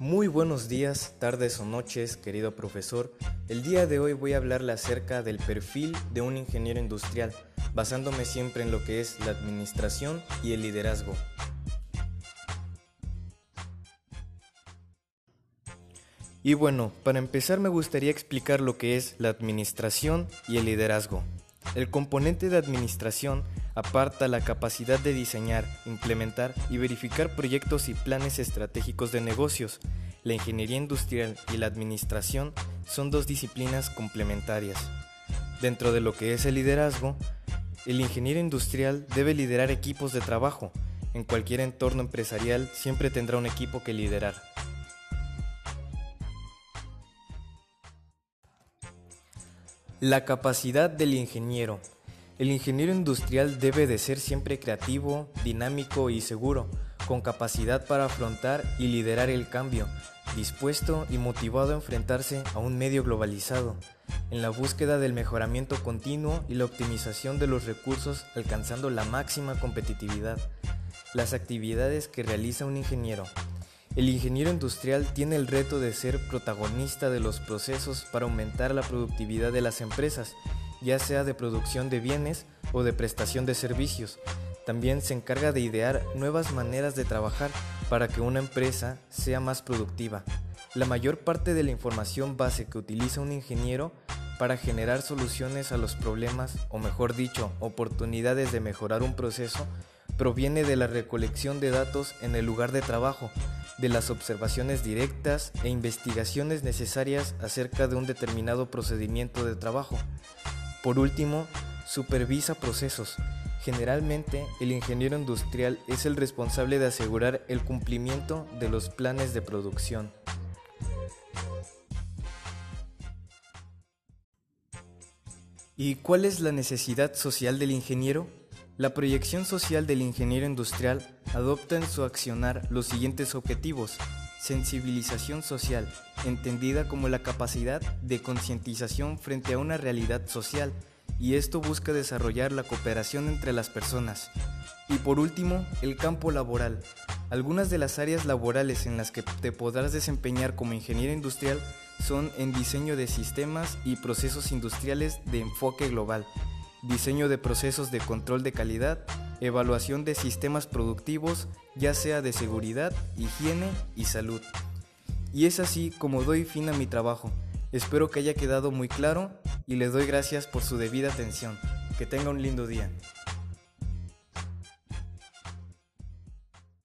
Muy buenos días, tardes o noches, querido profesor. El día de hoy voy a hablarle acerca del perfil de un ingeniero industrial, basándome siempre en lo que es la administración y el liderazgo. Y bueno, para empezar me gustaría explicar lo que es la administración y el liderazgo. El componente de administración aparta la capacidad de diseñar, implementar y verificar proyectos y planes estratégicos de negocios. La ingeniería industrial y la administración son dos disciplinas complementarias. Dentro de lo que es el liderazgo, el ingeniero industrial debe liderar equipos de trabajo. En cualquier entorno empresarial siempre tendrá un equipo que liderar. La capacidad del ingeniero. El ingeniero industrial debe de ser siempre creativo, dinámico y seguro, con capacidad para afrontar y liderar el cambio, dispuesto y motivado a enfrentarse a un medio globalizado, en la búsqueda del mejoramiento continuo y la optimización de los recursos alcanzando la máxima competitividad. Las actividades que realiza un ingeniero. El ingeniero industrial tiene el reto de ser protagonista de los procesos para aumentar la productividad de las empresas, ya sea de producción de bienes o de prestación de servicios. También se encarga de idear nuevas maneras de trabajar para que una empresa sea más productiva. La mayor parte de la información base que utiliza un ingeniero para generar soluciones a los problemas, o mejor dicho, oportunidades de mejorar un proceso, proviene de la recolección de datos en el lugar de trabajo, de las observaciones directas e investigaciones necesarias acerca de un determinado procedimiento de trabajo. Por último, supervisa procesos. Generalmente, el ingeniero industrial es el responsable de asegurar el cumplimiento de los planes de producción. ¿Y cuál es la necesidad social del ingeniero? La proyección social del ingeniero industrial adopta en su accionar los siguientes objetivos. Sensibilización social, entendida como la capacidad de concientización frente a una realidad social, y esto busca desarrollar la cooperación entre las personas. Y por último, el campo laboral. Algunas de las áreas laborales en las que te podrás desempeñar como ingeniero industrial son en diseño de sistemas y procesos industriales de enfoque global, diseño de procesos de control de calidad, evaluación de sistemas productivos, ya sea de seguridad, higiene y salud. Y es así como doy fin a mi trabajo. Espero que haya quedado muy claro y le doy gracias por su debida atención. Que tenga un lindo día.